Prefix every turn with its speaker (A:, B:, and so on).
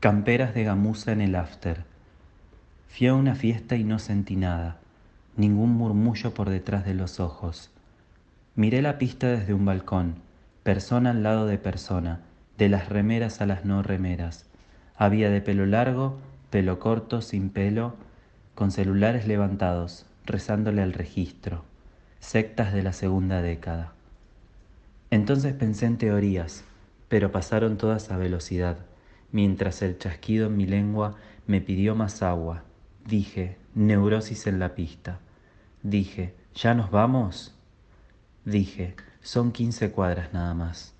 A: Camperas de gamuza en el after. Fui a una fiesta y no sentí nada, ningún murmullo por detrás de los ojos. Miré la pista desde un balcón, persona al lado de persona, de las remeras a las no remeras. Había de pelo largo, pelo corto, sin pelo, con celulares levantados, rezándole al registro, sectas de la segunda década. Entonces pensé en teorías, pero pasaron todas a velocidad, mientras el chasquido en mi lengua me pidió más agua. Dije, neurosis en la pista. Dije, ¿ya nos vamos? Dije, son quince cuadras nada más.